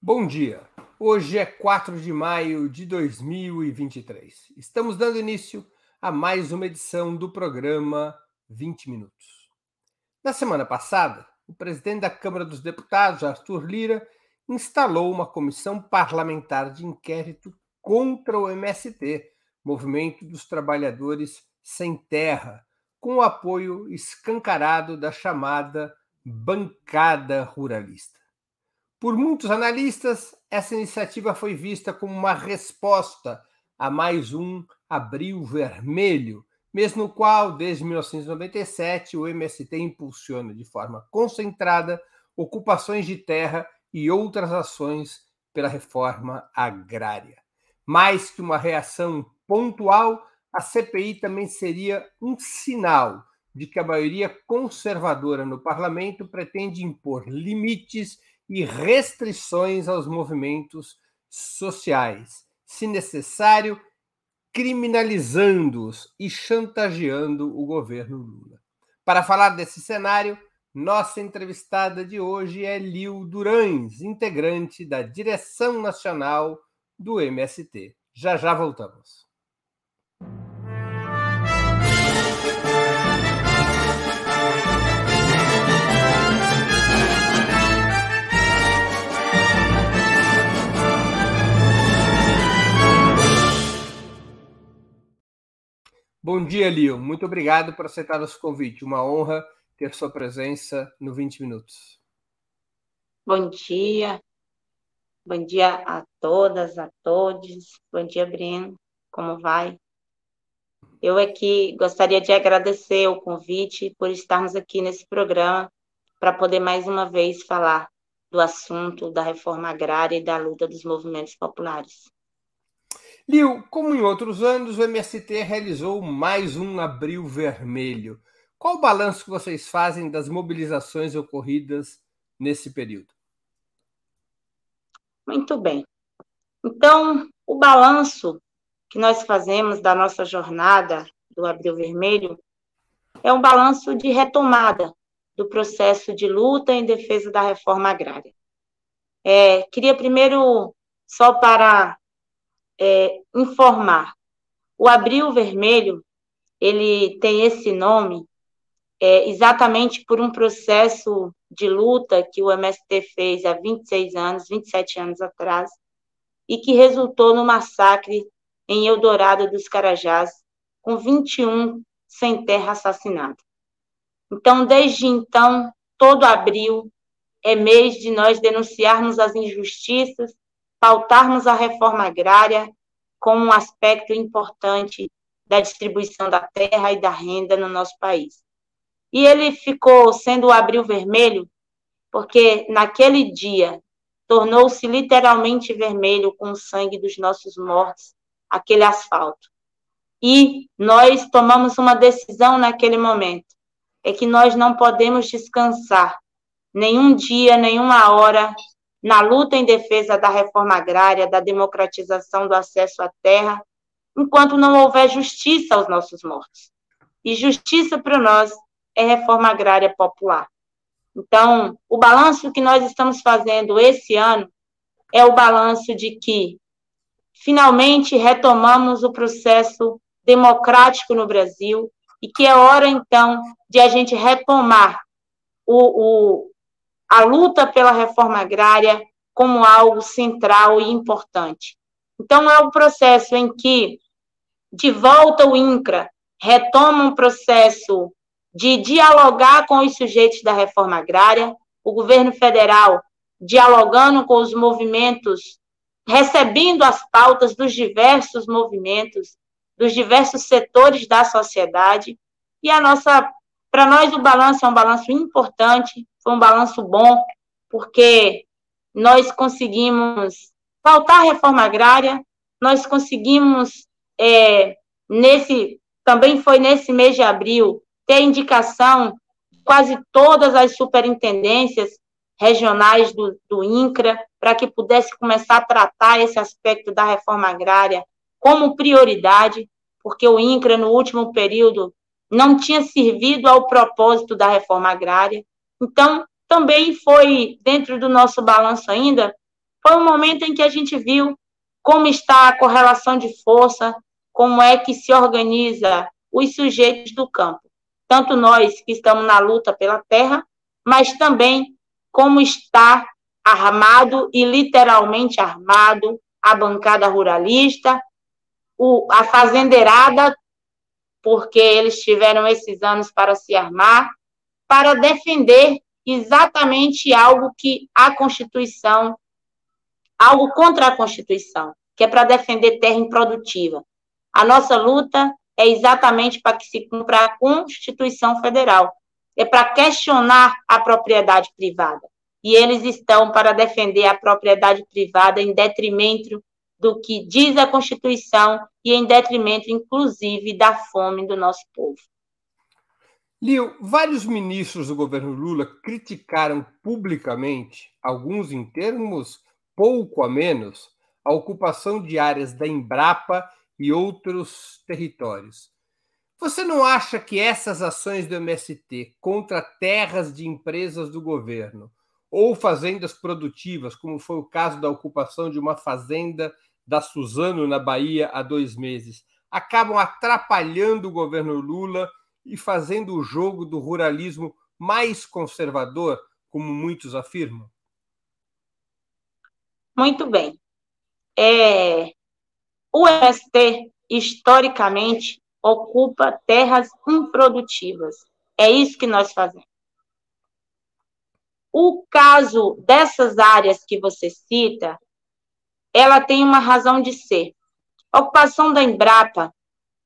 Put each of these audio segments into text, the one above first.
Bom dia. Hoje é 4 de maio de 2023. Estamos dando início a mais uma edição do programa 20 Minutos. Na semana passada, o presidente da Câmara dos Deputados, Arthur Lira, instalou uma comissão parlamentar de inquérito contra o MST, Movimento dos Trabalhadores Sem Terra, com o apoio escancarado da chamada bancada ruralista. Por muitos analistas, essa iniciativa foi vista como uma resposta a mais um abril vermelho, mesmo no qual, desde 1997, o MST impulsiona de forma concentrada ocupações de terra e outras ações pela reforma agrária. Mais que uma reação pontual, a CPI também seria um sinal de que a maioria conservadora no parlamento pretende impor limites e restrições aos movimentos sociais, se necessário, criminalizando-os e chantageando o governo Lula. Para falar desse cenário, nossa entrevistada de hoje é Lil Durães, integrante da direção nacional do MST. Já já voltamos. Bom dia, Lio. Muito obrigado por aceitar nosso convite. Uma honra ter sua presença no 20 Minutos. Bom dia. Bom dia a todas, a todos. Bom dia, Breno. Como vai? Eu aqui gostaria de agradecer o convite por estarmos aqui nesse programa para poder mais uma vez falar do assunto da reforma agrária e da luta dos movimentos populares. Lio, como em outros anos, o MST realizou mais um Abril Vermelho. Qual o balanço que vocês fazem das mobilizações ocorridas nesse período? Muito bem. Então, o balanço que nós fazemos da nossa jornada do Abril Vermelho é um balanço de retomada do processo de luta em defesa da reforma agrária. É, queria primeiro, só para é, informar. O Abril Vermelho, ele tem esse nome é, exatamente por um processo de luta que o MST fez há 26 anos, 27 anos atrás, e que resultou no massacre em Eldorado dos Carajás, com 21 sem terra assassinados. Então, desde então, todo abril é mês de nós denunciarmos as injustiças pautarmos a reforma agrária como um aspecto importante da distribuição da terra e da renda no nosso país. E ele ficou sendo o abril vermelho porque naquele dia tornou-se literalmente vermelho com o sangue dos nossos mortos, aquele asfalto. E nós tomamos uma decisão naquele momento, é que nós não podemos descansar nenhum dia, nenhuma hora na luta em defesa da reforma agrária, da democratização do acesso à terra, enquanto não houver justiça aos nossos mortos. E justiça para nós é reforma agrária popular. Então, o balanço que nós estamos fazendo esse ano é o balanço de que finalmente retomamos o processo democrático no Brasil e que é hora, então, de a gente retomar o, o, a luta pela reforma agrária como algo central e importante. Então, é um processo em que, de volta, o INCRA retoma um processo de dialogar com os sujeitos da reforma agrária, o governo federal dialogando com os movimentos, recebendo as pautas dos diversos movimentos, dos diversos setores da sociedade, e a nossa, para nós o balanço é um balanço importante, foi um balanço bom, porque nós conseguimos faltar a reforma agrária, nós conseguimos, é, nesse, também foi nesse mês de abril, ter indicação de quase todas as superintendências regionais do, do INCRA, para que pudesse começar a tratar esse aspecto da reforma agrária como prioridade, porque o INCRA, no último período, não tinha servido ao propósito da reforma agrária, então, também foi, dentro do nosso balanço ainda, foi um momento em que a gente viu como está a correlação de força, como é que se organiza os sujeitos do campo. Tanto nós que estamos na luta pela terra, mas também como está armado e literalmente armado a bancada ruralista, o, a fazendeirada, porque eles tiveram esses anos para se armar, para defender exatamente algo que a Constituição, algo contra a Constituição, que é para defender terra improdutiva. A nossa luta é exatamente para que se cumpra a Constituição Federal, é para questionar a propriedade privada. E eles estão para defender a propriedade privada em detrimento do que diz a Constituição e em detrimento, inclusive, da fome do nosso povo. Lio, vários ministros do governo Lula criticaram publicamente, alguns em termos pouco a menos, a ocupação de áreas da Embrapa e outros territórios. Você não acha que essas ações do MST contra terras de empresas do governo ou fazendas produtivas, como foi o caso da ocupação de uma fazenda da Suzano na Bahia há dois meses, acabam atrapalhando o governo Lula e fazendo o jogo do ruralismo mais conservador, como muitos afirmam? Muito bem. É, o MST, historicamente, ocupa terras improdutivas. É isso que nós fazemos. O caso dessas áreas que você cita, ela tem uma razão de ser. A ocupação da Embrapa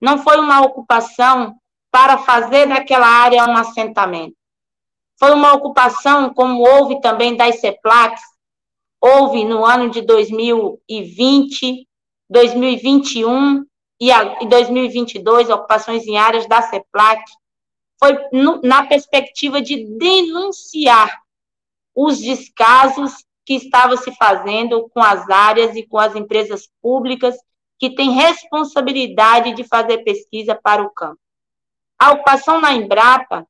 não foi uma ocupação para fazer daquela área um assentamento. Foi uma ocupação, como houve também das CEPLACs, houve no ano de 2020, 2021 e 2022, ocupações em áreas da CEPLAC, foi na perspectiva de denunciar os descasos que estavam se fazendo com as áreas e com as empresas públicas que têm responsabilidade de fazer pesquisa para o campo. A ocupação na Embrapa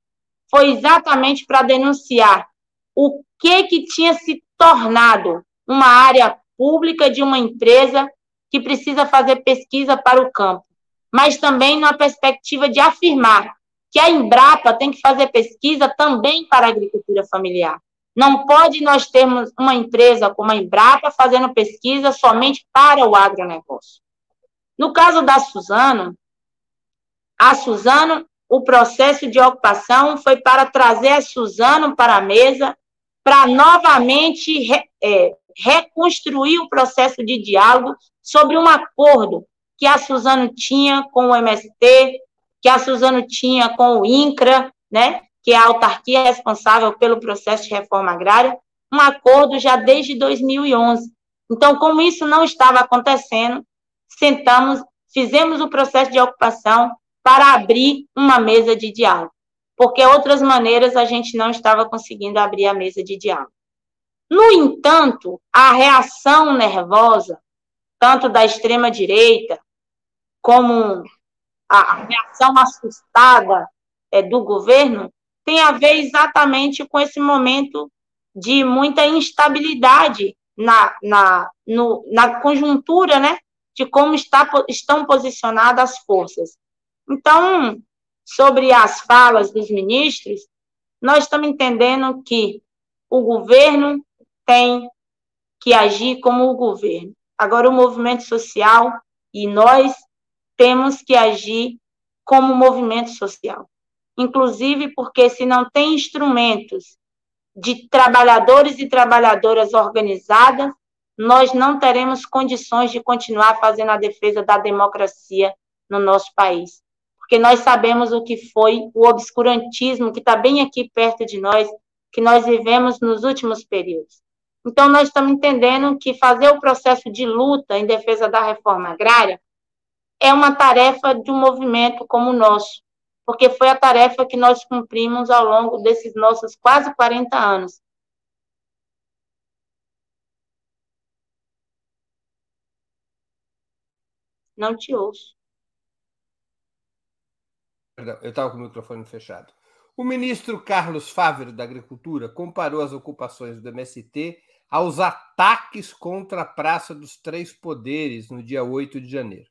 foi exatamente para denunciar o que que tinha se tornado uma área pública de uma empresa que precisa fazer pesquisa para o campo, mas também na perspectiva de afirmar que a Embrapa tem que fazer pesquisa também para a agricultura familiar. Não pode nós termos uma empresa como a Embrapa fazendo pesquisa somente para o agronegócio. No caso da Suzano, a Suzano, o processo de ocupação foi para trazer a Suzano para a mesa, para novamente re, é, reconstruir o processo de diálogo sobre um acordo que a Suzano tinha com o MST, que a Suzano tinha com o INCRA, né? que é a autarquia responsável pelo processo de reforma agrária, um acordo já desde 2011. Então, como isso não estava acontecendo, sentamos, fizemos o processo de ocupação para abrir uma mesa de diálogo, porque outras maneiras a gente não estava conseguindo abrir a mesa de diálogo. No entanto, a reação nervosa, tanto da extrema-direita, como a reação assustada é, do governo, tem a ver exatamente com esse momento de muita instabilidade na, na, no, na conjuntura, né, de como está, estão posicionadas as forças. Então, sobre as falas dos ministros, nós estamos entendendo que o governo tem que agir como o governo. Agora, o movimento social e nós temos que agir como movimento social inclusive porque se não tem instrumentos de trabalhadores e trabalhadoras organizadas, nós não teremos condições de continuar fazendo a defesa da democracia no nosso país. Porque nós sabemos o que foi o obscurantismo que está bem aqui perto de nós, que nós vivemos nos últimos períodos. Então, nós estamos entendendo que fazer o processo de luta em defesa da reforma agrária é uma tarefa de um movimento como o nosso, porque foi a tarefa que nós cumprimos ao longo desses nossos quase 40 anos. Não te ouço. Perdão, eu estava com o microfone fechado. O ministro Carlos Fávero da Agricultura comparou as ocupações do MST aos ataques contra a Praça dos Três Poderes no dia 8 de janeiro.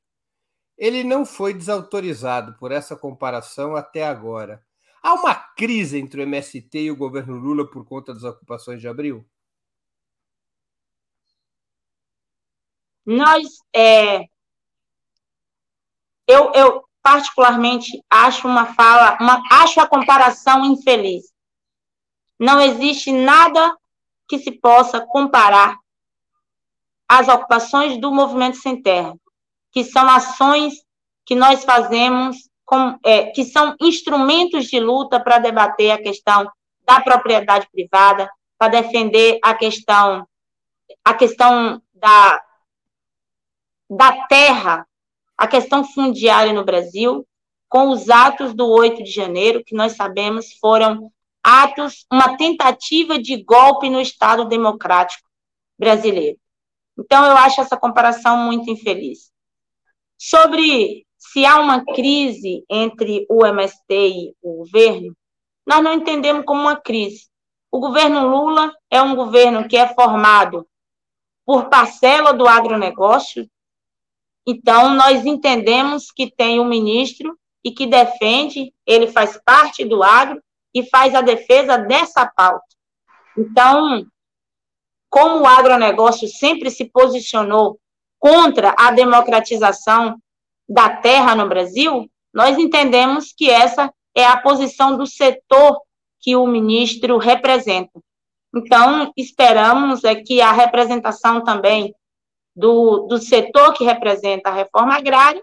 Ele não foi desautorizado por essa comparação até agora. Há uma crise entre o MST e o governo Lula por conta das ocupações de abril? Nós, é, eu, eu particularmente acho uma fala, uma, acho a comparação infeliz. Não existe nada que se possa comparar às ocupações do movimento sem terra, que são ações que nós fazemos, com, é, que são instrumentos de luta para debater a questão da propriedade privada, para defender a questão, a questão da, da terra a questão fundiária no Brasil, com os atos do 8 de janeiro, que nós sabemos foram atos, uma tentativa de golpe no Estado democrático brasileiro. Então, eu acho essa comparação muito infeliz. Sobre se há uma crise entre o MST e o governo, nós não entendemos como uma crise. O governo Lula é um governo que é formado por parcela do agronegócio, então, nós entendemos que tem um ministro e que defende, ele faz parte do agro e faz a defesa dessa pauta. Então, como o agronegócio sempre se posicionou contra a democratização da terra no Brasil, nós entendemos que essa é a posição do setor que o ministro representa. Então, esperamos é que a representação também do, do setor que representa a reforma agrária,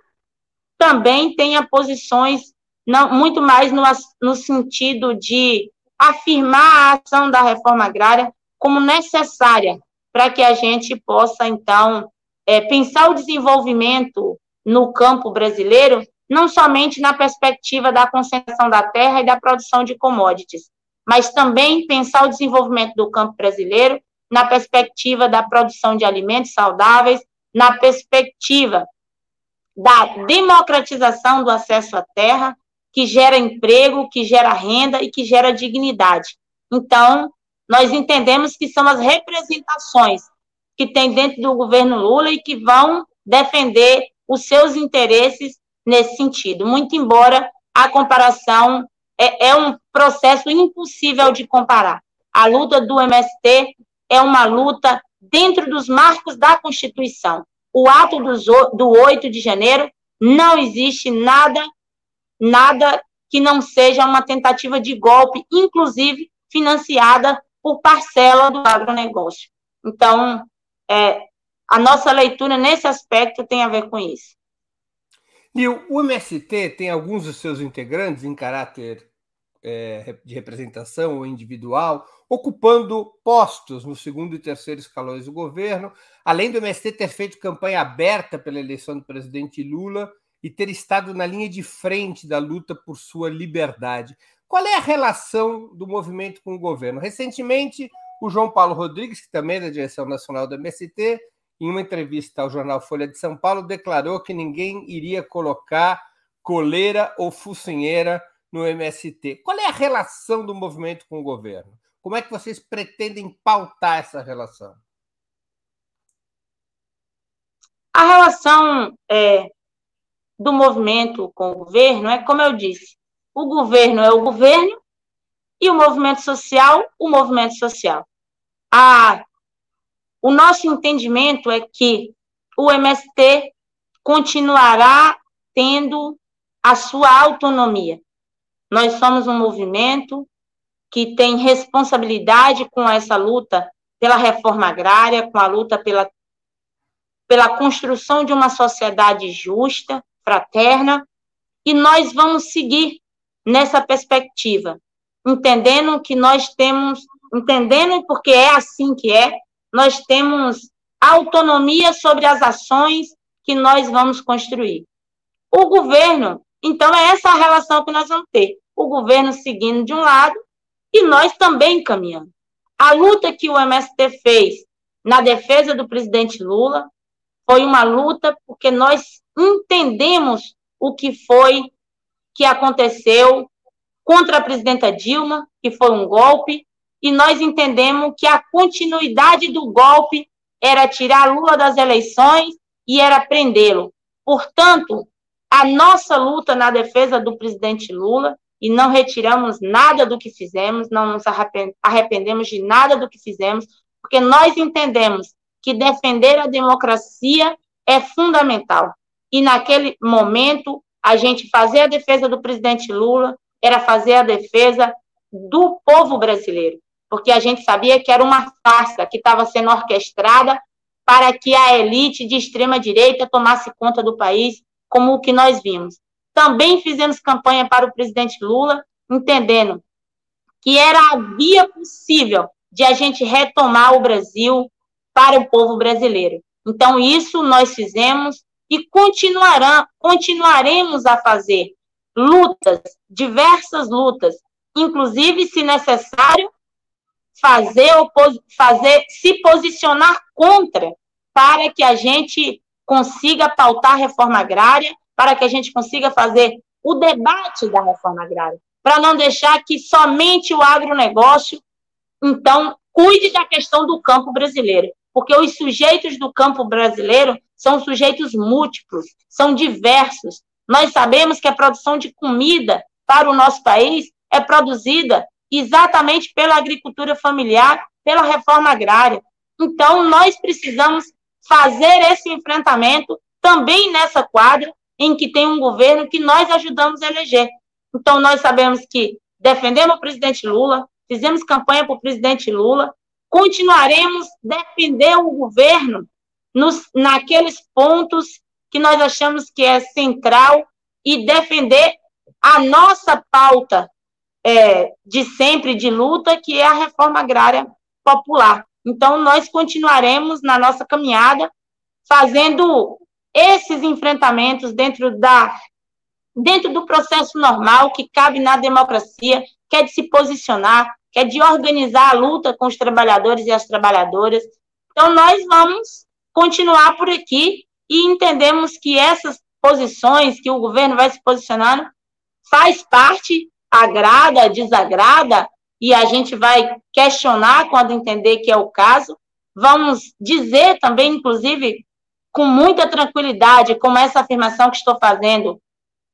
também tenha posições não, muito mais no, no sentido de afirmar a ação da reforma agrária como necessária para que a gente possa, então, é, pensar o desenvolvimento no campo brasileiro, não somente na perspectiva da concentração da terra e da produção de commodities, mas também pensar o desenvolvimento do campo brasileiro na perspectiva da produção de alimentos saudáveis, na perspectiva da democratização do acesso à terra, que gera emprego, que gera renda e que gera dignidade. Então, nós entendemos que são as representações que tem dentro do governo Lula e que vão defender os seus interesses nesse sentido. Muito embora a comparação é, é um processo impossível de comparar. A luta do MST é uma luta dentro dos marcos da Constituição. O ato do 8 de janeiro não existe nada, nada que não seja uma tentativa de golpe, inclusive financiada por parcela do agronegócio. Então, é, a nossa leitura nesse aspecto tem a ver com isso. E o MST tem alguns dos seus integrantes em caráter é, de representação ou individual, ocupando postos no segundo e terceiro escalões do governo, além do MST ter feito campanha aberta pela eleição do presidente Lula e ter estado na linha de frente da luta por sua liberdade. Qual é a relação do movimento com o governo? Recentemente, o João Paulo Rodrigues, que também é da direção nacional do MST, em uma entrevista ao jornal Folha de São Paulo, declarou que ninguém iria colocar coleira ou focinheira no MST. Qual é a relação do movimento com o governo? Como é que vocês pretendem pautar essa relação? A relação é, do movimento com o governo é, como eu disse, o governo é o governo e o movimento social, o movimento social. A, o nosso entendimento é que o MST continuará tendo a sua autonomia. Nós somos um movimento que tem responsabilidade com essa luta pela reforma agrária, com a luta pela, pela construção de uma sociedade justa, fraterna, e nós vamos seguir nessa perspectiva, entendendo que nós temos, entendendo porque é assim que é, nós temos autonomia sobre as ações que nós vamos construir. O governo então, é essa a relação que nós vamos ter. O governo seguindo de um lado e nós também caminhando. A luta que o MST fez na defesa do presidente Lula foi uma luta porque nós entendemos o que foi que aconteceu contra a presidenta Dilma, que foi um golpe, e nós entendemos que a continuidade do golpe era tirar Lula das eleições e era prendê-lo. Portanto, a nossa luta na defesa do presidente Lula, e não retiramos nada do que fizemos, não nos arrependemos de nada do que fizemos, porque nós entendemos que defender a democracia é fundamental. E naquele momento, a gente fazer a defesa do presidente Lula era fazer a defesa do povo brasileiro, porque a gente sabia que era uma farsa que estava sendo orquestrada para que a elite de extrema direita tomasse conta do país, como o que nós vimos. Também fizemos campanha para o presidente Lula, entendendo que era a via possível de a gente retomar o Brasil para o povo brasileiro. Então, isso nós fizemos e continuarão, continuaremos a fazer lutas, diversas lutas, inclusive, se necessário, fazer, fazer se posicionar contra, para que a gente consiga pautar a reforma agrária, para que a gente consiga fazer o debate da reforma agrária, para não deixar que somente o agronegócio, então, cuide da questão do campo brasileiro, porque os sujeitos do campo brasileiro são sujeitos múltiplos, são diversos. Nós sabemos que a produção de comida para o nosso país é produzida exatamente pela agricultura familiar, pela reforma agrária. Então, nós precisamos fazer esse enfrentamento também nessa quadra em que tem um governo que nós ajudamos a eleger. Então, nós sabemos que defendemos o presidente Lula, fizemos campanha para o presidente Lula, continuaremos defender o governo nos, naqueles pontos que nós achamos que é central e defender a nossa pauta é, de sempre de luta, que é a reforma agrária popular. Então, nós continuaremos na nossa caminhada fazendo esses enfrentamentos dentro da dentro do processo normal que cabe na democracia, que é de se posicionar, que é de organizar a luta com os trabalhadores e as trabalhadoras. Então, nós vamos continuar por aqui e entendemos que essas posições que o governo vai se posicionando faz parte, agrada, desagrada, e a gente vai questionar quando entender que é o caso. Vamos dizer também, inclusive, com muita tranquilidade, como essa afirmação que estou fazendo,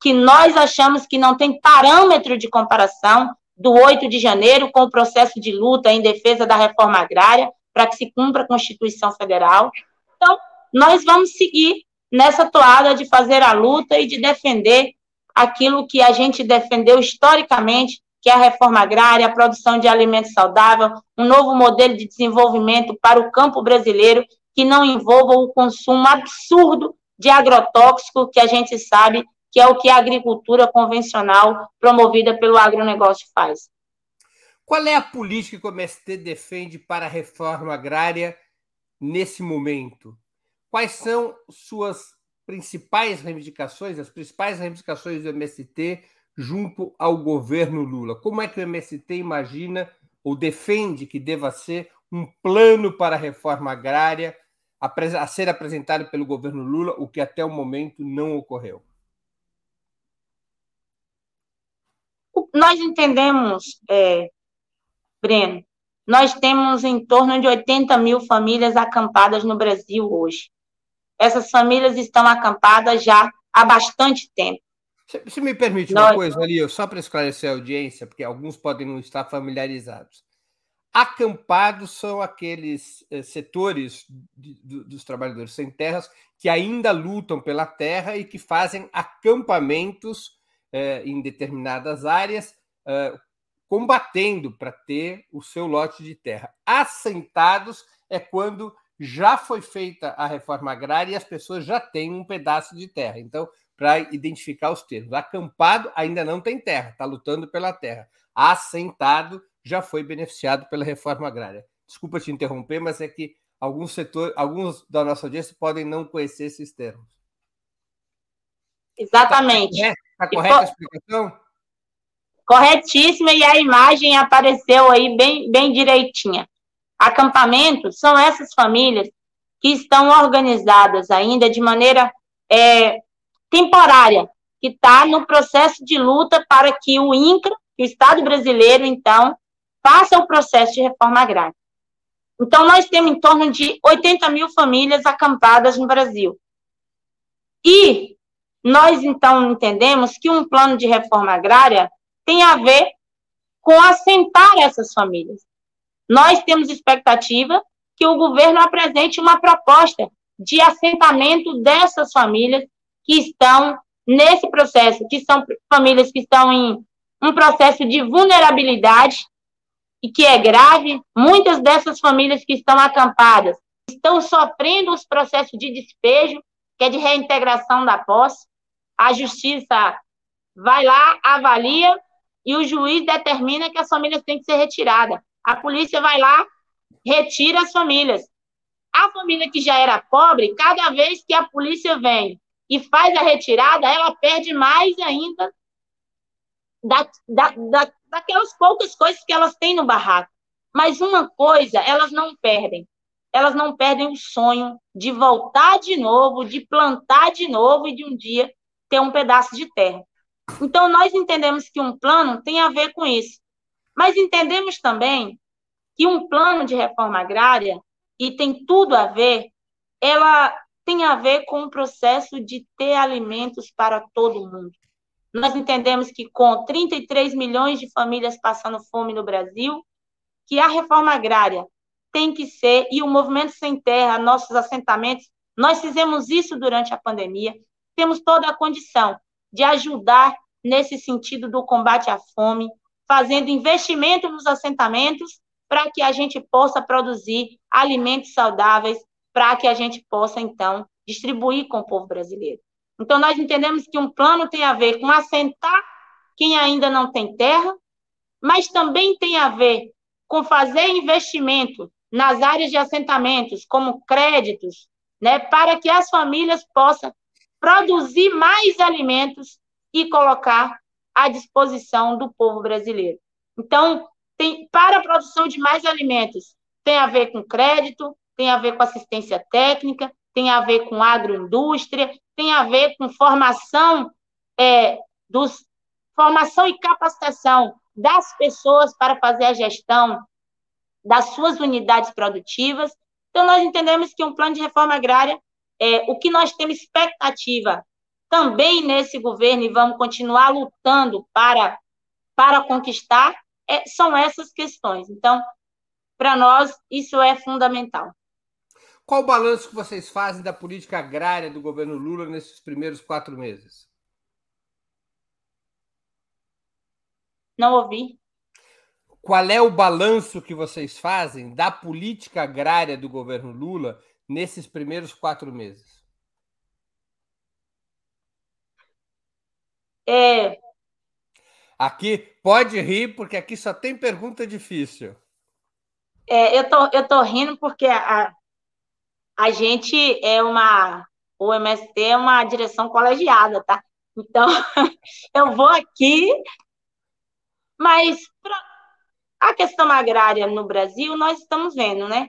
que nós achamos que não tem parâmetro de comparação do 8 de janeiro com o processo de luta em defesa da reforma agrária, para que se cumpra a Constituição Federal. Então, nós vamos seguir nessa toada de fazer a luta e de defender aquilo que a gente defendeu historicamente, que é a reforma agrária, a produção de alimentos saudáveis, um novo modelo de desenvolvimento para o campo brasileiro que não envolva o consumo absurdo de agrotóxico que a gente sabe que é o que a agricultura convencional promovida pelo agronegócio faz. Qual é a política que o MST defende para a reforma agrária nesse momento? Quais são suas principais reivindicações, as principais reivindicações do MST junto ao governo Lula? Como é que o MST imagina ou defende que deva ser um plano para a reforma agrária a ser apresentado pelo governo Lula, o que até o momento não ocorreu? Nós entendemos, é, Breno, nós temos em torno de 80 mil famílias acampadas no Brasil hoje. Essas famílias estão acampadas já há bastante tempo. Se me permite uma coisa ali, só para esclarecer a audiência, porque alguns podem não estar familiarizados. Acampados são aqueles eh, setores dos trabalhadores sem terras que ainda lutam pela terra e que fazem acampamentos eh, em determinadas áreas, eh, combatendo para ter o seu lote de terra. Assentados é quando já foi feita a reforma agrária e as pessoas já têm um pedaço de terra. Então, para identificar os termos, acampado ainda não tem terra, está lutando pela terra. Assentado já foi beneficiado pela reforma agrária. Desculpa te interromper, mas é que alguns setores, alguns da nossa audiência podem não conhecer esses termos. Exatamente. Está tá correta a explicação? Corretíssima, e a imagem apareceu aí bem, bem direitinha. Acampamentos são essas famílias que estão organizadas ainda de maneira é, temporária, que está no processo de luta para que o INCRA, o Estado brasileiro, então, faça o processo de reforma agrária. Então, nós temos em torno de 80 mil famílias acampadas no Brasil. E nós, então, entendemos que um plano de reforma agrária tem a ver com assentar essas famílias. Nós temos expectativa que o governo apresente uma proposta de assentamento dessas famílias que estão nesse processo, que são famílias que estão em um processo de vulnerabilidade e que é grave. Muitas dessas famílias que estão acampadas estão sofrendo os processos de despejo, que é de reintegração da posse. A justiça vai lá, avalia e o juiz determina que as famílias têm que ser retiradas. A polícia vai lá, retira as famílias. A família que já era pobre, cada vez que a polícia vem e faz a retirada, ela perde mais ainda da, da, da, daquelas poucas coisas que elas têm no barraco. Mas uma coisa elas não perdem. Elas não perdem o sonho de voltar de novo, de plantar de novo e de um dia ter um pedaço de terra. Então, nós entendemos que um plano tem a ver com isso. Mas entendemos também que um plano de reforma agrária, e tem tudo a ver, ela tem a ver com o processo de ter alimentos para todo mundo. Nós entendemos que com 33 milhões de famílias passando fome no Brasil, que a reforma agrária tem que ser, e o Movimento Sem Terra, nossos assentamentos, nós fizemos isso durante a pandemia, temos toda a condição de ajudar nesse sentido do combate à fome, fazendo investimento nos assentamentos para que a gente possa produzir alimentos saudáveis, para que a gente possa, então, distribuir com o povo brasileiro. Então, nós entendemos que um plano tem a ver com assentar quem ainda não tem terra, mas também tem a ver com fazer investimento nas áreas de assentamentos, como créditos, né, para que as famílias possam produzir mais alimentos e colocar à disposição do povo brasileiro. Então, tem, para a produção de mais alimentos, tem a ver com crédito, tem a ver com assistência técnica, tem a ver com agroindústria, tem a ver com formação é, dos formação e capacitação das pessoas para fazer a gestão das suas unidades produtivas. Então, nós entendemos que um plano de reforma agrária, é, o que nós temos expectativa também nesse governo e vamos continuar lutando para, para conquistar, é, são essas questões. Então, para nós, isso é fundamental. Qual o balanço que vocês fazem da política agrária do governo Lula nesses primeiros quatro meses? Não ouvi. Qual é o balanço que vocês fazem da política agrária do governo Lula nesses primeiros quatro meses? É... Aqui pode rir, porque aqui só tem pergunta difícil. É, eu tô, eu tô rindo porque a, a gente é uma. O MST é uma direção colegiada, tá? Então, eu vou aqui, mas a questão agrária no Brasil, nós estamos vendo, né?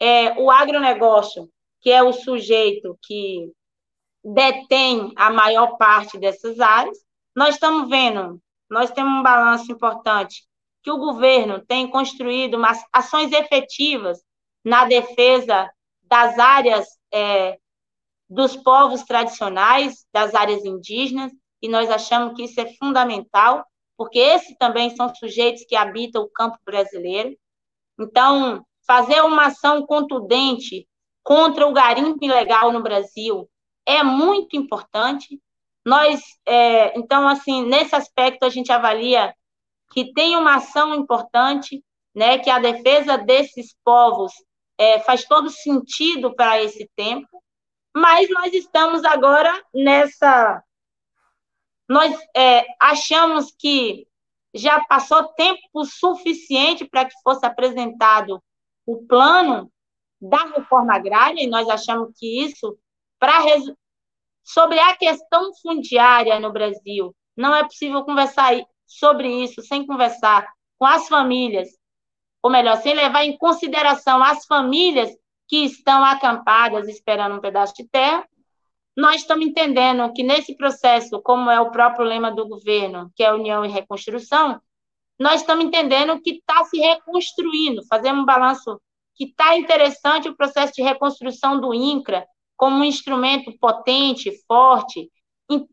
É, o agronegócio, que é o sujeito que detém a maior parte dessas áreas, nós estamos vendo, nós temos um balanço importante, que o governo tem construído ações efetivas na defesa das áreas é, dos povos tradicionais, das áreas indígenas, e nós achamos que isso é fundamental, porque esses também são sujeitos que habitam o campo brasileiro. Então, fazer uma ação contundente contra o garimpo ilegal no Brasil é muito importante. Nós, é, então, assim, nesse aspecto a gente avalia que tem uma ação importante, né, que a defesa desses povos é, faz todo sentido para esse tempo, mas nós estamos agora nessa. Nós é, achamos que já passou tempo suficiente para que fosse apresentado o plano da reforma agrária, e nós achamos que isso, para sobre a questão fundiária no Brasil, não é possível conversar sobre isso sem conversar com as famílias, ou melhor, sem levar em consideração as famílias que estão acampadas esperando um pedaço de terra, nós estamos entendendo que nesse processo, como é o próprio lema do governo, que é União e Reconstrução, nós estamos entendendo que está se reconstruindo, fazemos um balanço que está interessante o processo de reconstrução do INCRA como um instrumento potente, forte,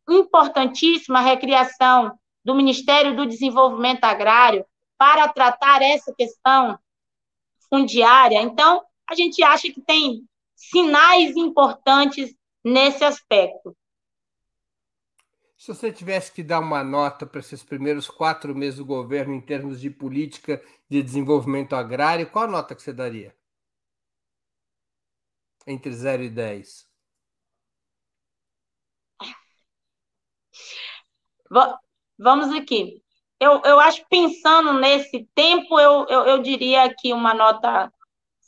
importantíssima a recriação do Ministério do Desenvolvimento Agrário para tratar essa questão fundiária. Então, a gente acha que tem sinais importantes nesse aspecto. Se você tivesse que dar uma nota para esses primeiros quatro meses do governo em termos de política de desenvolvimento agrário, qual a nota que você daria? Entre 0 e 10. Vamos aqui. Eu, eu acho, pensando nesse tempo, eu, eu, eu diria que uma nota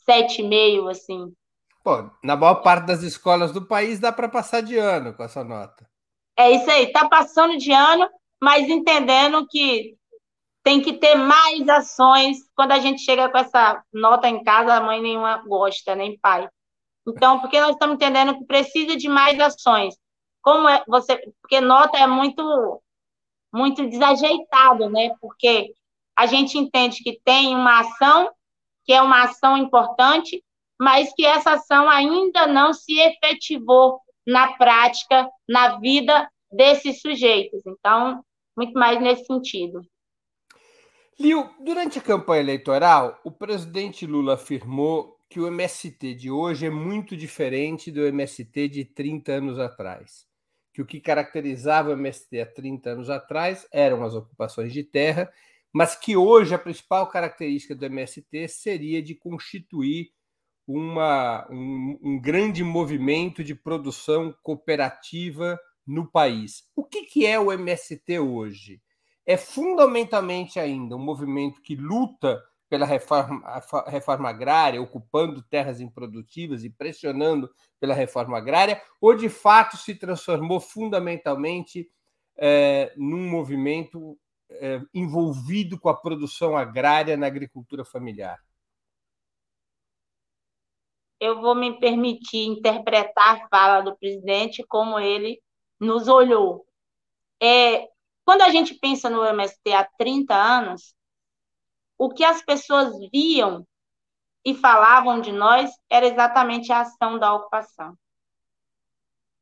7,5, assim. Pô, na maior parte das escolas do país dá para passar de ano com essa nota. É isso aí, está passando de ano, mas entendendo que tem que ter mais ações. Quando a gente chega com essa nota em casa, a mãe nenhuma gosta, nem pai. Então, porque nós estamos entendendo que precisa de mais ações. Como é você, porque nota é muito muito desajeitado, né? Porque a gente entende que tem uma ação que é uma ação importante, mas que essa ação ainda não se efetivou na prática, na vida desses sujeitos. Então, muito mais nesse sentido. Liu, durante a campanha eleitoral, o presidente Lula afirmou que o MST de hoje é muito diferente do MST de 30 anos atrás. Que o que caracterizava o MST há 30 anos atrás eram as ocupações de terra, mas que hoje a principal característica do MST seria de constituir uma, um, um grande movimento de produção cooperativa no país. O que, que é o MST hoje? É fundamentalmente ainda um movimento que luta pela reforma, reforma agrária, ocupando terras improdutivas e pressionando pela reforma agrária, ou de fato se transformou fundamentalmente é, num movimento é, envolvido com a produção agrária na agricultura familiar? Eu vou me permitir interpretar a fala do presidente como ele nos olhou. É, quando a gente pensa no MST há 30 anos, o que as pessoas viam e falavam de nós era exatamente a ação da ocupação.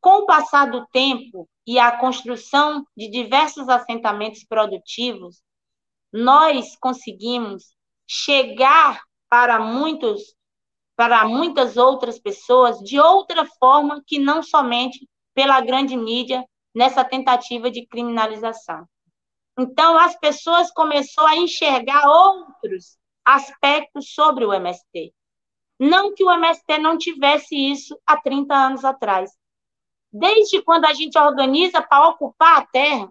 Com o passar do tempo e a construção de diversos assentamentos produtivos, nós conseguimos chegar para muitos para muitas outras pessoas de outra forma que não somente pela grande mídia nessa tentativa de criminalização. Então, as pessoas começaram a enxergar outros aspectos sobre o MST. Não que o MST não tivesse isso há 30 anos atrás. Desde quando a gente organiza para ocupar a terra,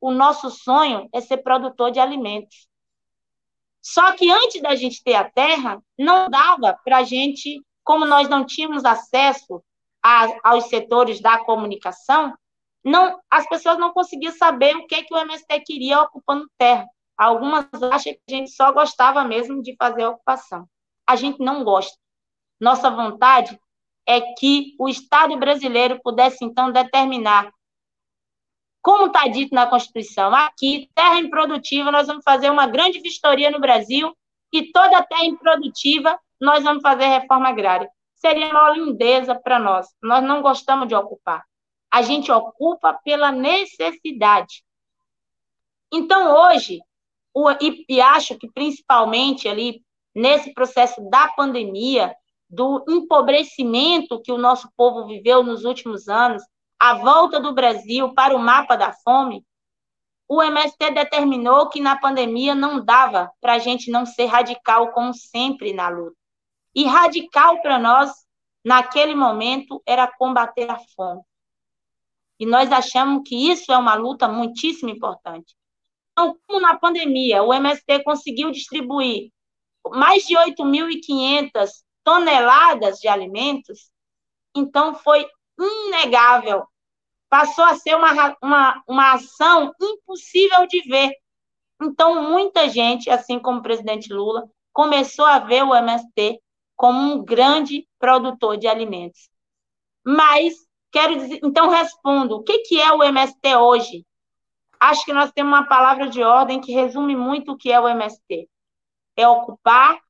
o nosso sonho é ser produtor de alimentos. Só que antes da gente ter a terra, não dava para a gente, como nós não tínhamos acesso a, aos setores da comunicação, não, as pessoas não conseguiam saber o que, que o MST queria ocupando terra. Algumas acham que a gente só gostava mesmo de fazer a ocupação. A gente não gosta. Nossa vontade é que o Estado brasileiro pudesse, então, determinar, como está dito na Constituição, aqui, terra improdutiva, nós vamos fazer uma grande vistoria no Brasil e toda terra improdutiva nós vamos fazer reforma agrária. Seria uma lindeza para nós. Nós não gostamos de ocupar a gente ocupa pela necessidade. Então, hoje, o, e, e acho que principalmente ali nesse processo da pandemia, do empobrecimento que o nosso povo viveu nos últimos anos, a volta do Brasil para o mapa da fome, o MST determinou que na pandemia não dava para a gente não ser radical como sempre na luta. E radical para nós, naquele momento, era combater a fome. E nós achamos que isso é uma luta muitíssimo importante. Então, como na pandemia, o MST conseguiu distribuir mais de 8.500 toneladas de alimentos, então foi inegável. Passou a ser uma, uma, uma ação impossível de ver. Então, muita gente, assim como o presidente Lula, começou a ver o MST como um grande produtor de alimentos. Mas Quero dizer, então respondo, o que, que é o MST hoje? acho que nós temos uma palavra de ordem que resume muito o que é o MST: é ocupar,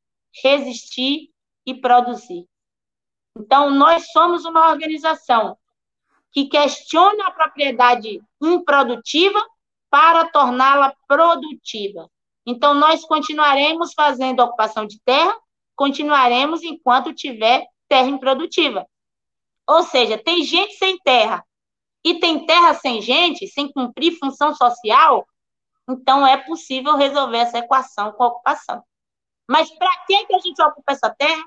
resistir e produzir. Então, nós somos uma organização que questiona a propriedade improdutiva para torná-la produtiva. Então, nós continuaremos fazendo ocupação de terra, continuaremos enquanto tiver terra improdutiva. Ou seja, tem gente sem terra e tem terra sem gente, sem cumprir função social, então é possível resolver essa equação com a ocupação. Mas para que, que a gente ocupa essa terra?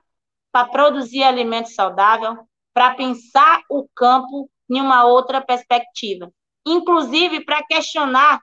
Para produzir alimento saudável, para pensar o campo em uma outra perspectiva. Inclusive para questionar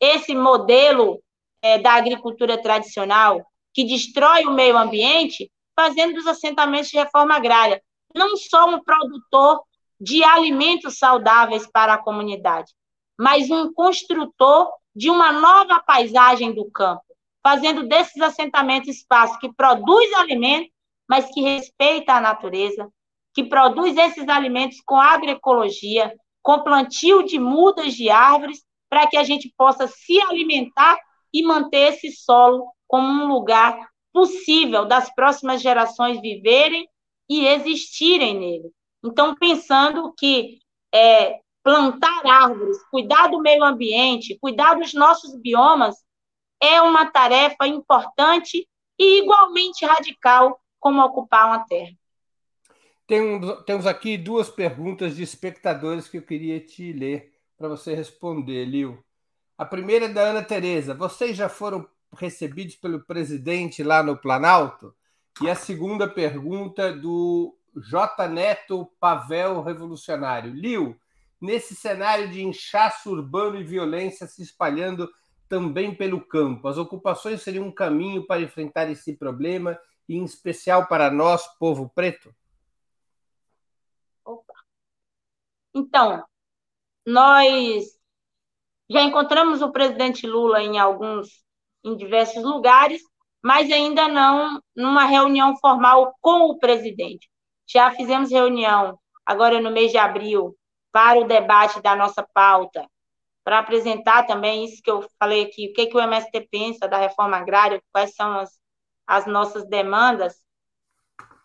esse modelo é, da agricultura tradicional, que destrói o meio ambiente, fazendo dos assentamentos de reforma agrária não só um produtor de alimentos saudáveis para a comunidade, mas um construtor de uma nova paisagem do campo, fazendo desses assentamentos espaços que produz alimentos, mas que respeita a natureza, que produz esses alimentos com agroecologia, com plantio de mudas de árvores, para que a gente possa se alimentar e manter esse solo como um lugar possível das próximas gerações viverem e existirem nele. Então, pensando que é, plantar árvores, cuidar do meio ambiente, cuidar dos nossos biomas, é uma tarefa importante e igualmente radical como ocupar uma terra. Tem, temos aqui duas perguntas de espectadores que eu queria te ler para você responder, Lil. A primeira é da Ana Tereza. Vocês já foram recebidos pelo presidente lá no Planalto? E a segunda pergunta do J. Neto Pavel Revolucionário. Liu, nesse cenário de inchaço urbano e violência se espalhando também pelo campo, as ocupações seriam um caminho para enfrentar esse problema, e em especial para nós, povo preto? Opa. Então, nós já encontramos o presidente Lula em alguns, em diversos lugares, mas ainda não numa reunião formal com o presidente. Já fizemos reunião agora no mês de abril para o debate da nossa pauta, para apresentar também isso que eu falei aqui, o que, que o MST pensa da reforma agrária, quais são as, as nossas demandas,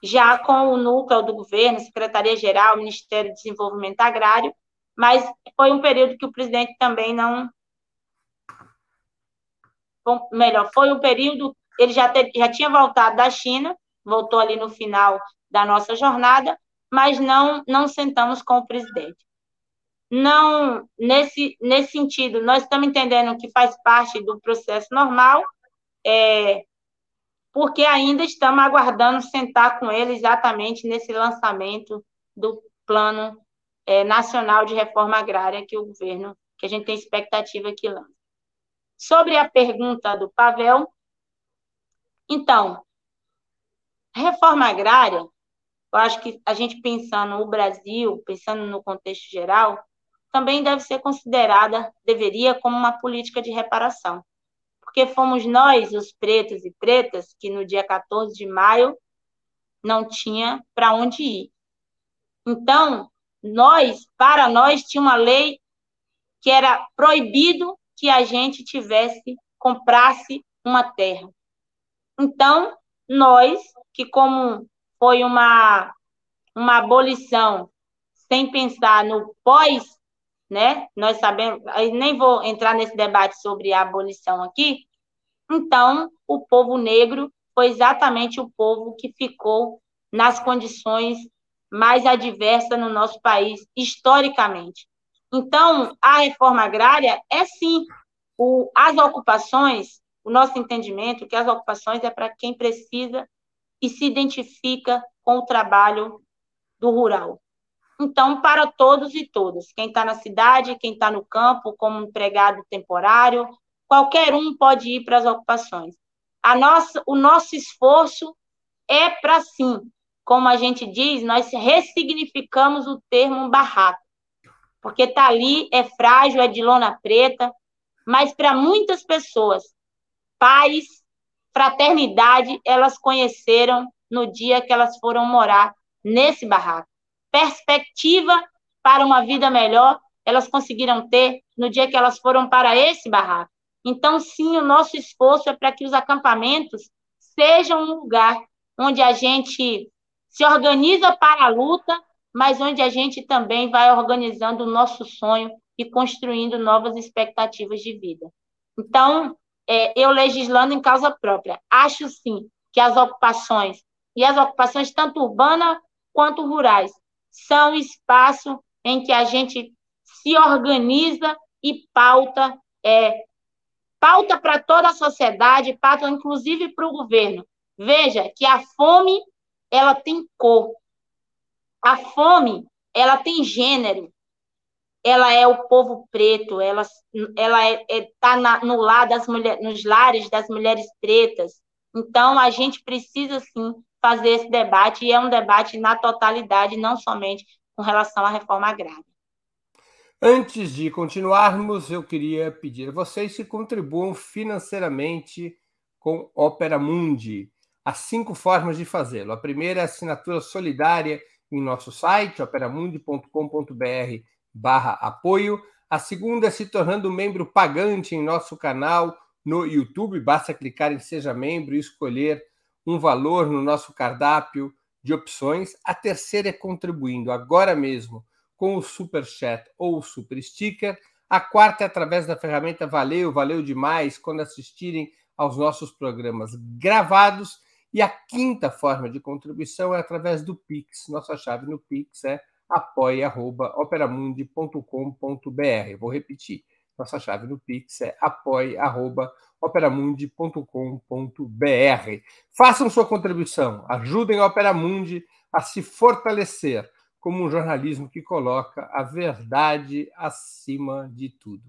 já com o núcleo do governo, Secretaria-Geral, Ministério do Desenvolvimento Agrário, mas foi um período que o presidente também não. Melhor, foi um período. Ele já, te, já tinha voltado da China, voltou ali no final da nossa jornada, mas não, não sentamos com o presidente. Não, nesse, nesse sentido, nós estamos entendendo que faz parte do processo normal, é, porque ainda estamos aguardando sentar com ele exatamente nesse lançamento do plano é, nacional de reforma agrária que o governo, que a gente tem expectativa que lance. Sobre a pergunta do Pavel, então, reforma agrária eu acho que a gente pensando no Brasil, pensando no contexto geral, também deve ser considerada, deveria, como uma política de reparação. Porque fomos nós, os pretos e pretas, que no dia 14 de maio não tinha para onde ir. Então, nós, para nós, tinha uma lei que era proibido que a gente tivesse, comprasse uma terra. Então, nós, que como foi uma, uma abolição sem pensar no pós, né? Nós sabemos, nem vou entrar nesse debate sobre a abolição aqui. Então, o povo negro foi exatamente o povo que ficou nas condições mais adversas no nosso país, historicamente. Então, a reforma agrária é sim o, as ocupações, o nosso entendimento que as ocupações é para quem precisa e se identifica com o trabalho do rural. Então, para todos e todas, quem está na cidade, quem está no campo como empregado temporário, qualquer um pode ir para as ocupações. A nossa, o nosso esforço é para sim, como a gente diz, nós ressignificamos o termo barraco, porque está ali, é frágil, é de lona preta, mas para muitas pessoas, pais, fraternidade elas conheceram no dia que elas foram morar nesse barraco. Perspectiva para uma vida melhor elas conseguiram ter no dia que elas foram para esse barraco. Então, sim, o nosso esforço é para que os acampamentos sejam um lugar onde a gente se organiza para a luta, mas onde a gente também vai organizando o nosso sonho e construindo novas expectativas de vida. Então, é, eu legislando em causa própria, acho sim que as ocupações, e as ocupações tanto urbanas quanto rurais, são espaço em que a gente se organiza e pauta, é, pauta para toda a sociedade, pauta inclusive para o governo. Veja que a fome ela tem cor, a fome ela tem gênero, ela é o povo preto, ela ela está é, é, tá no lar das mulheres, nos lares das mulheres pretas. Então a gente precisa sim fazer esse debate e é um debate na totalidade, não somente com relação à reforma agrária. Antes de continuarmos, eu queria pedir a vocês que contribuam financeiramente com Opera Mundi. Há cinco formas de fazê-lo. A primeira é a assinatura solidária em nosso site, operamundi.com.br barra apoio. A segunda é se tornando membro pagante em nosso canal no YouTube. Basta clicar em Seja Membro e escolher um valor no nosso cardápio de opções. A terceira é contribuindo agora mesmo com o Super Chat ou o Super Sticker. A quarta é através da ferramenta Valeu, valeu demais quando assistirem aos nossos programas gravados. E a quinta forma de contribuição é através do Pix. Nossa chave no Pix é apoia.operamundi.com.br. Vou repetir. Nossa chave no Pix é apoia.operamundi.com.br. Façam sua contribuição, ajudem a Opera Mundi a se fortalecer como um jornalismo que coloca a verdade acima de tudo.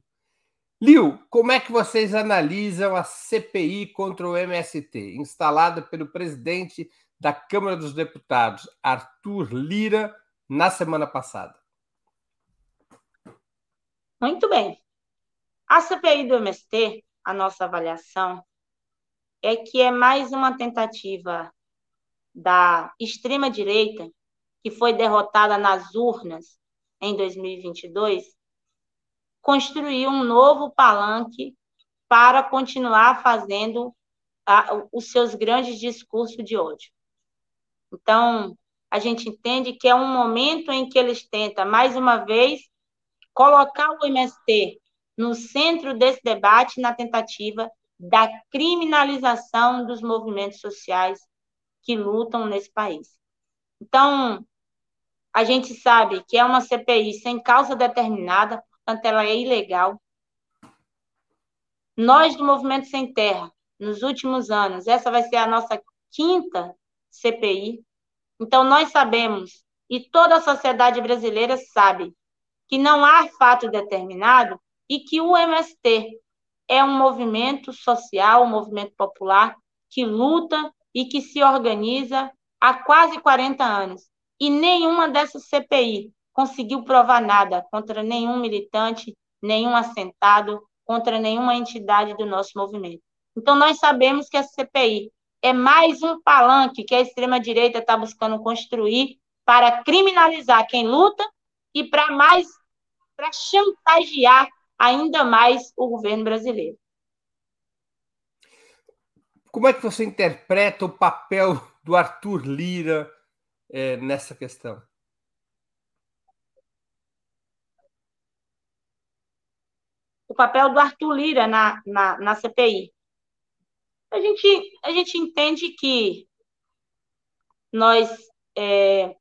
Liu, como é que vocês analisam a CPI contra o MST, instalada pelo presidente da Câmara dos Deputados, Arthur Lira, na semana passada? Muito bem. A CPI do MST, a nossa avaliação, é que é mais uma tentativa da extrema-direita, que foi derrotada nas urnas em 2022, construir um novo palanque para continuar fazendo a, os seus grandes discursos de ódio. Então, a gente entende que é um momento em que eles tentam, mais uma vez, colocar o MST no centro desse debate na tentativa da criminalização dos movimentos sociais que lutam nesse país. Então, a gente sabe que é uma CPI sem causa determinada, portanto, ela é ilegal. Nós, do Movimento Sem Terra, nos últimos anos, essa vai ser a nossa quinta CPI. Então, nós sabemos, e toda a sociedade brasileira sabe, que não há fato determinado e que o MST é um movimento social, um movimento popular que luta e que se organiza há quase 40 anos. E nenhuma dessas CPI conseguiu provar nada contra nenhum militante, nenhum assentado, contra nenhuma entidade do nosso movimento. Então, nós sabemos que a CPI é mais um palanque que a extrema-direita está buscando construir para criminalizar quem luta e para mais para chantagear ainda mais o governo brasileiro. Como é que você interpreta o papel do Arthur Lira é, nessa questão? O papel do Arthur Lira na, na, na CPI. A gente, a gente entende que nós é,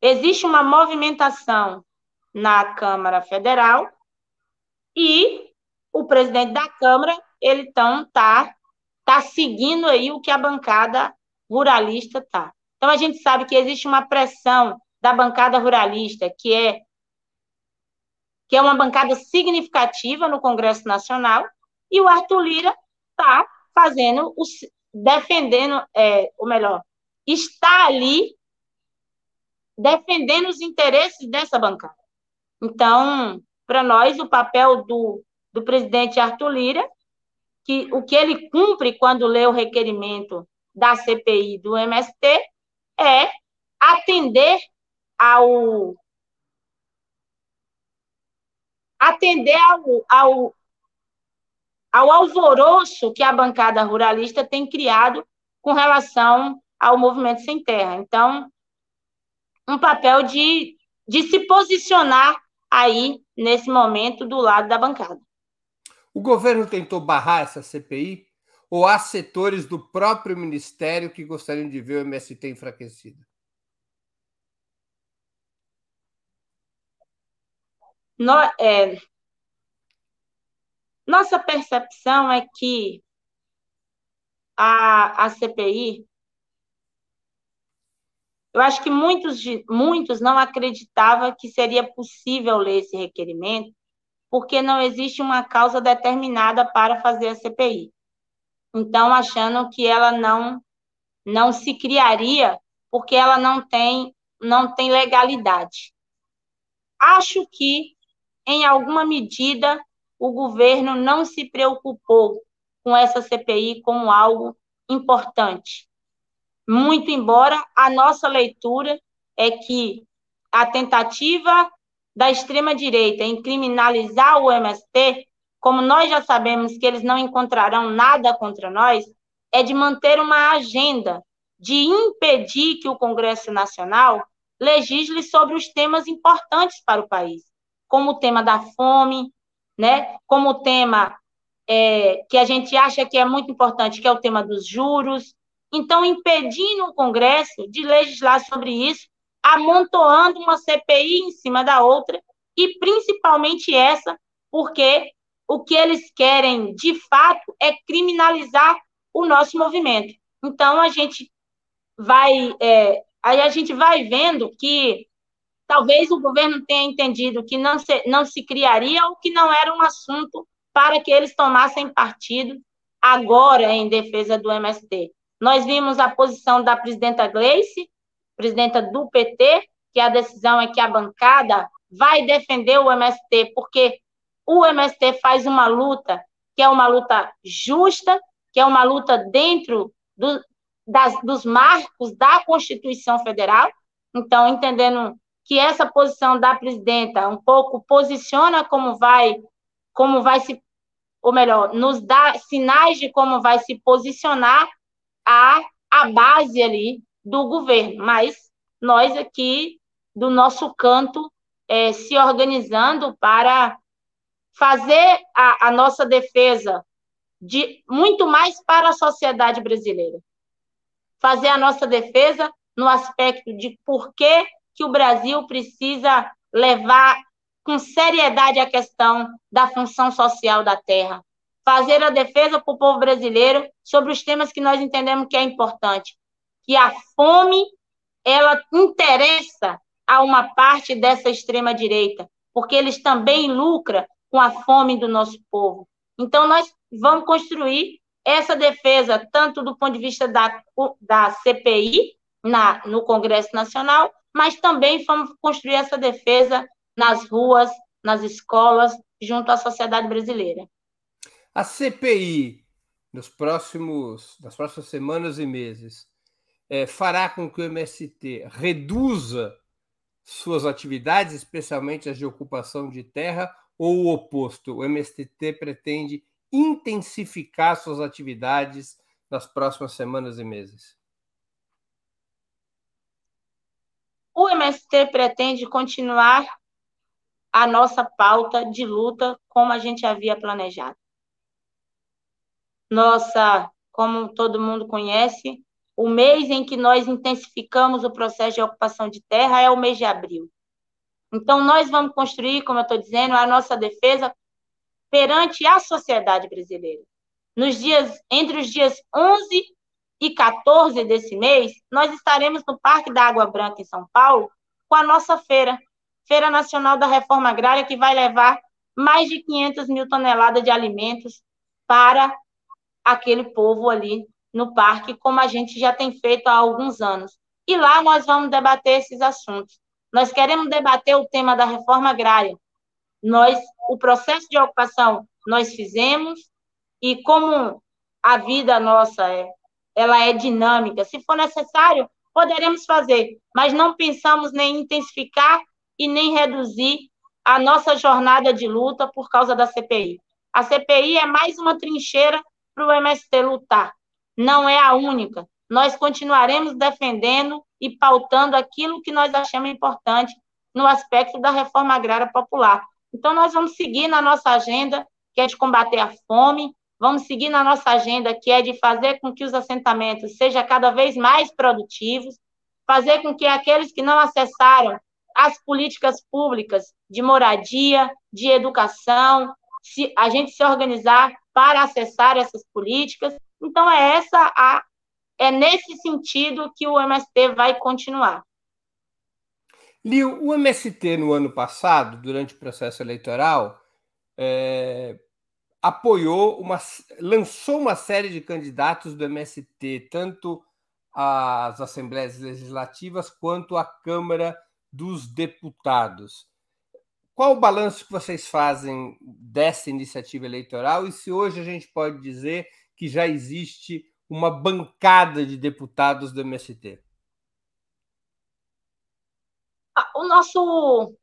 existe uma movimentação na Câmara Federal e o presidente da Câmara, ele então tá tá seguindo aí o que a bancada ruralista tá. Então a gente sabe que existe uma pressão da bancada ruralista, que é que é uma bancada significativa no Congresso Nacional, e o Arthur Lira está fazendo, o, defendendo, é, ou melhor, está ali defendendo os interesses dessa bancada. Então, para nós, o papel do, do presidente Arthur Lira, que o que ele cumpre quando lê o requerimento da CPI do MST é atender ao, atender ao, ao, ao alvoroço que a bancada ruralista tem criado com relação ao movimento sem terra. Então, um papel de, de se posicionar aí, nesse momento, do lado da bancada. O governo tentou barrar essa CPI? Ou há setores do próprio ministério que gostariam de ver o MST enfraquecido? No, é, nossa percepção é que a, a CPI, eu acho que muitos, muitos não acreditavam que seria possível ler esse requerimento, porque não existe uma causa determinada para fazer a CPI. Então, achando que ela não não se criaria porque ela não tem não tem legalidade. Acho que em alguma medida o governo não se preocupou com essa CPI como algo importante. Muito embora a nossa leitura é que a tentativa da extrema-direita em criminalizar o MST, como nós já sabemos que eles não encontrarão nada contra nós, é de manter uma agenda de impedir que o Congresso Nacional legisle sobre os temas importantes para o país, como o tema da fome, né? Como tema é, que a gente acha que é muito importante, que é o tema dos juros. Então, impedindo o Congresso de legislar sobre isso, amontoando uma CPI em cima da outra, e principalmente essa, porque o que eles querem, de fato, é criminalizar o nosso movimento. Então, a gente vai, é, aí a gente vai vendo que talvez o governo tenha entendido que não se, não se criaria ou que não era um assunto para que eles tomassem partido agora em defesa do MST. Nós vimos a posição da presidenta Gleice, presidenta do PT, que a decisão é que a bancada vai defender o MST, porque o MST faz uma luta que é uma luta justa, que é uma luta dentro do, das, dos marcos da Constituição Federal. Então, entendendo que essa posição da presidenta um pouco posiciona como vai, como vai se, ou melhor, nos dá sinais de como vai se posicionar a, a base ali do governo. Mas nós aqui, do nosso canto, é, se organizando para fazer a, a nossa defesa de muito mais para a sociedade brasileira. Fazer a nossa defesa no aspecto de por que que o Brasil precisa levar com seriedade a questão da função social da terra, fazer a defesa para o povo brasileiro sobre os temas que nós entendemos que é importante, que a fome ela interessa a uma parte dessa extrema direita, porque eles também lucram com a fome do nosso povo. Então nós vamos construir essa defesa tanto do ponto de vista da, da CPI na, no Congresso Nacional, mas também vamos construir essa defesa nas ruas, nas escolas, junto à sociedade brasileira. A CPI, nos próximos, nas próximas semanas e meses, é, fará com que o MST reduza suas atividades, especialmente as de ocupação de terra, ou o oposto? O MST pretende intensificar suas atividades nas próximas semanas e meses? O MST pretende continuar a nossa pauta de luta como a gente havia planejado. Nossa, como todo mundo conhece, o mês em que nós intensificamos o processo de ocupação de terra é o mês de abril. Então, nós vamos construir, como eu estou dizendo, a nossa defesa perante a sociedade brasileira. Nos dias, entre os dias 11 e 14 desse mês, nós estaremos no Parque da Água Branca, em São Paulo, com a nossa feira, Feira Nacional da Reforma Agrária, que vai levar mais de 500 mil toneladas de alimentos para aquele povo ali no parque, como a gente já tem feito há alguns anos. E lá nós vamos debater esses assuntos. Nós queremos debater o tema da reforma agrária. Nós, o processo de ocupação, nós fizemos, e como a vida nossa é ela é dinâmica. Se for necessário, poderemos fazer, mas não pensamos nem intensificar e nem reduzir a nossa jornada de luta por causa da CPI. A CPI é mais uma trincheira para o MST lutar. Não é a única. Nós continuaremos defendendo e pautando aquilo que nós achamos importante no aspecto da reforma agrária popular. Então, nós vamos seguir na nossa agenda, que é de combater a fome, vamos seguir na nossa agenda, que é de fazer com que os assentamentos sejam cada vez mais produtivos, fazer com que aqueles que não acessaram as políticas públicas de moradia, de educação, se, a gente se organizar para acessar essas políticas. Então, é essa a é nesse sentido que o MST vai continuar. Lio, o MST no ano passado, durante o processo eleitoral, é, apoiou uma, lançou uma série de candidatos do MST, tanto às assembleias legislativas quanto à Câmara dos Deputados. Qual o balanço que vocês fazem dessa iniciativa eleitoral e se hoje a gente pode dizer que já existe uma bancada de deputados do MST? Ah, o nosso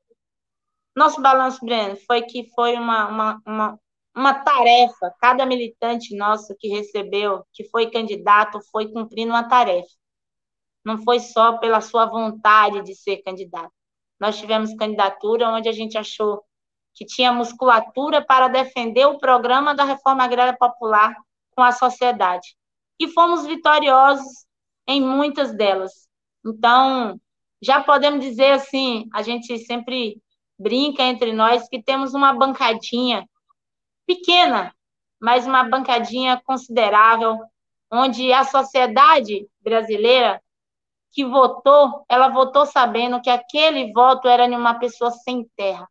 nosso balanço, Breno, foi que foi uma, uma, uma, uma tarefa, cada militante nosso que recebeu, que foi candidato, foi cumprindo uma tarefa. Não foi só pela sua vontade de ser candidato. Nós tivemos candidatura onde a gente achou que tinha musculatura para defender o programa da reforma agrária popular com a sociedade e fomos vitoriosos em muitas delas. Então, já podemos dizer assim, a gente sempre brinca entre nós que temos uma bancadinha pequena, mas uma bancadinha considerável, onde a sociedade brasileira que votou, ela votou sabendo que aquele voto era de uma pessoa sem terra,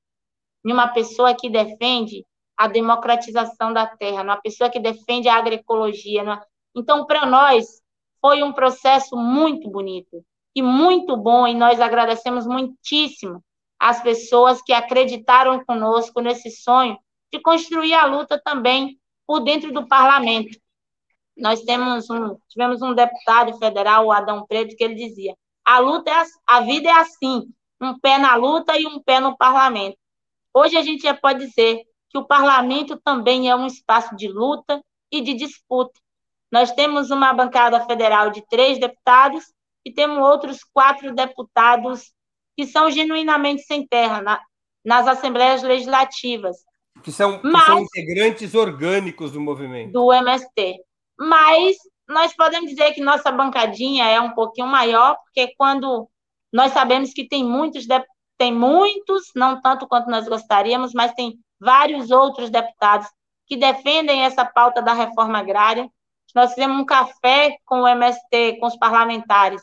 de uma pessoa que defende a democratização da terra, uma pessoa que defende a agroecologia, então, para nós, foi um processo muito bonito e muito bom, e nós agradecemos muitíssimo as pessoas que acreditaram conosco nesse sonho de construir a luta também por dentro do parlamento. Nós temos um, tivemos um deputado federal, o Adão Preto, que ele dizia: a luta é a vida é assim, um pé na luta e um pé no parlamento. Hoje a gente já pode dizer que o parlamento também é um espaço de luta e de disputa. Nós temos uma bancada federal de três deputados e temos outros quatro deputados que são genuinamente sem terra na, nas assembleias legislativas. Que são, que são integrantes orgânicos do movimento. Do MST. Mas nós podemos dizer que nossa bancadinha é um pouquinho maior, porque quando nós sabemos que tem muitos, tem muitos, não tanto quanto nós gostaríamos, mas tem vários outros deputados que defendem essa pauta da reforma agrária nós fizemos um café com o MST, com os parlamentares.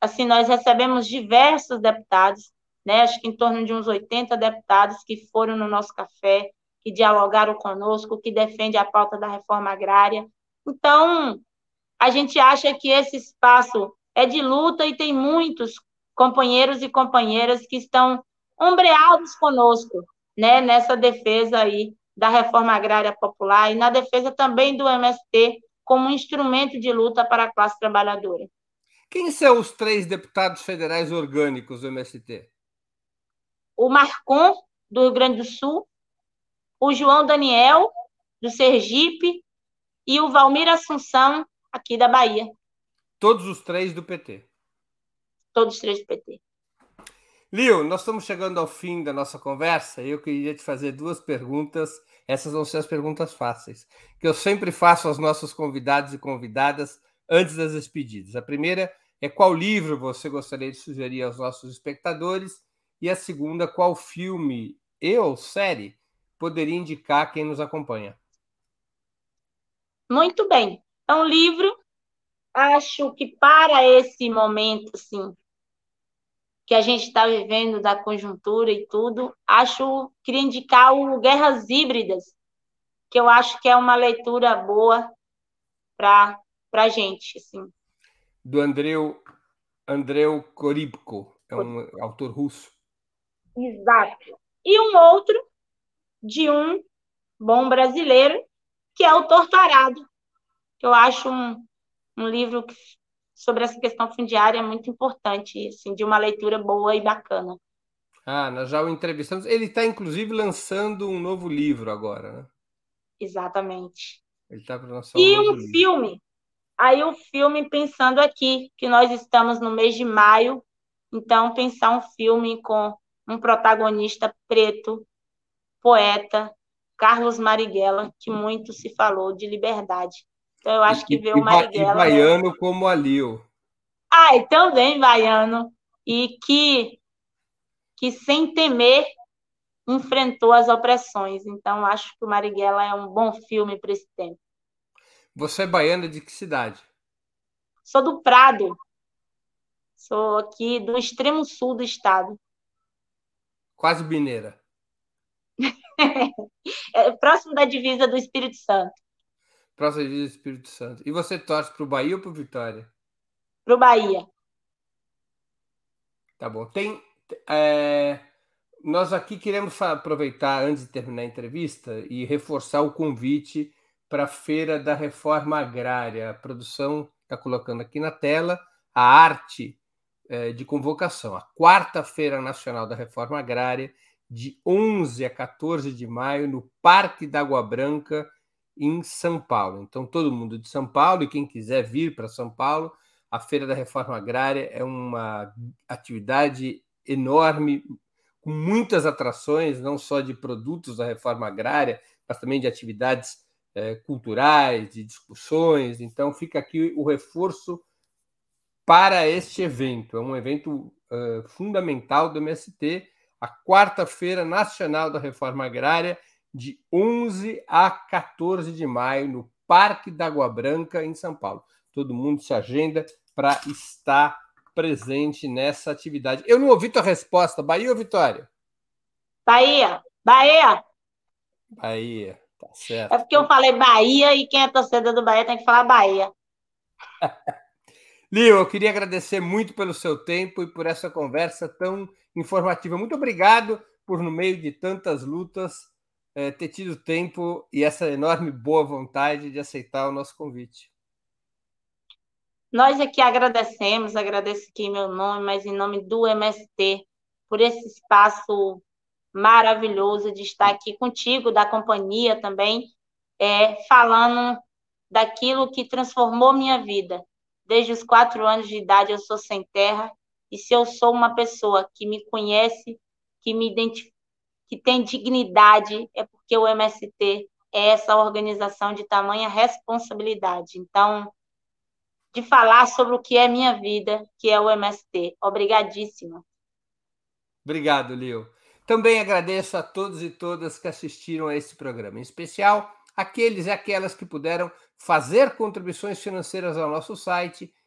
Assim, nós recebemos diversos deputados, né? Acho que em torno de uns 80 deputados que foram no nosso café, que dialogaram conosco, que defende a pauta da reforma agrária. Então, a gente acha que esse espaço é de luta e tem muitos companheiros e companheiras que estão ombreados conosco, né, nessa defesa aí da reforma agrária popular e na defesa também do MST, como instrumento de luta para a classe trabalhadora. Quem são os três deputados federais orgânicos do MST? O Marcon, do Rio Grande do Sul, o João Daniel, do Sergipe, e o Valmir Assunção, aqui da Bahia. Todos os três do PT. Todos os três do PT. Lio, nós estamos chegando ao fim da nossa conversa e eu queria te fazer duas perguntas. Essas vão ser as perguntas fáceis, que eu sempre faço aos nossos convidados e convidadas antes das despedidas. A primeira é qual livro você gostaria de sugerir aos nossos espectadores? E a segunda, qual filme e ou série poderia indicar quem nos acompanha? Muito bem. Então, livro, acho que para esse momento, assim, que a gente está vivendo da conjuntura e tudo, acho queria indicar o Guerras Híbridas, que eu acho que é uma leitura boa para a gente, assim. Do Andreu Andreu Koribko, é um autor russo. Exato. E um outro de um bom brasileiro, que é o Torturado, que eu acho um, um livro que sobre essa questão fundiária é muito importante, assim, de uma leitura boa e bacana. Ah, nós já o entrevistamos. Ele está, inclusive, lançando um novo livro agora, né? Exatamente. Ele está para lançar um e um livro. filme. Aí o filme, pensando aqui, que nós estamos no mês de maio, então pensar um filme com um protagonista preto, poeta, Carlos Marighella, que muito se falou de liberdade. Então eu acho que ver o Marighella... E baiano né? como Alil. Ah, e também baiano. E que, que sem temer enfrentou as opressões. Então, acho que o Marighella é um bom filme para esse tempo. Você é baiana de que cidade? Sou do Prado. Sou aqui do extremo sul do estado. Quase mineira. É próximo da divisa do Espírito Santo. Próximo da divisa do Espírito Santo. E você torce para o Bahia ou para o Vitória? Para o Bahia. Tá bom. Tem. É nós aqui queremos aproveitar, antes de terminar a entrevista, e reforçar o convite para a Feira da Reforma Agrária. A produção está colocando aqui na tela a arte é, de convocação. A quarta-feira nacional da Reforma Agrária, de 11 a 14 de maio, no Parque da Água Branca, em São Paulo. Então, todo mundo de São Paulo e quem quiser vir para São Paulo, a Feira da Reforma Agrária é uma atividade enorme, com muitas atrações, não só de produtos da reforma agrária, mas também de atividades é, culturais, de discussões. Então, fica aqui o reforço para este evento. É um evento uh, fundamental do MST, a quarta-feira nacional da reforma agrária, de 11 a 14 de maio, no Parque da Água Branca, em São Paulo. Todo mundo se agenda para estar presente nessa atividade. Eu não ouvi tua resposta. Bahia ou Vitória? Bahia. Bahia. Bahia. Tá certo. É porque eu falei Bahia e quem é torcedor do Bahia tem que falar Bahia. Lio, eu queria agradecer muito pelo seu tempo e por essa conversa tão informativa. Muito obrigado por, no meio de tantas lutas, é, ter tido tempo e essa enorme boa vontade de aceitar o nosso convite. Nós aqui agradecemos, agradeço aqui em meu nome, mas em nome do MST, por esse espaço maravilhoso de estar aqui contigo, da companhia também, é, falando daquilo que transformou minha vida. Desde os quatro anos de idade eu sou sem terra, e se eu sou uma pessoa que me conhece, que me identifica, que tem dignidade, é porque o MST é essa organização de tamanha responsabilidade. Então, de falar sobre o que é minha vida, que é o MST. Obrigadíssima. Obrigado, Leo. Também agradeço a todos e todas que assistiram a esse programa, em especial aqueles e aquelas que puderam fazer contribuições financeiras ao nosso site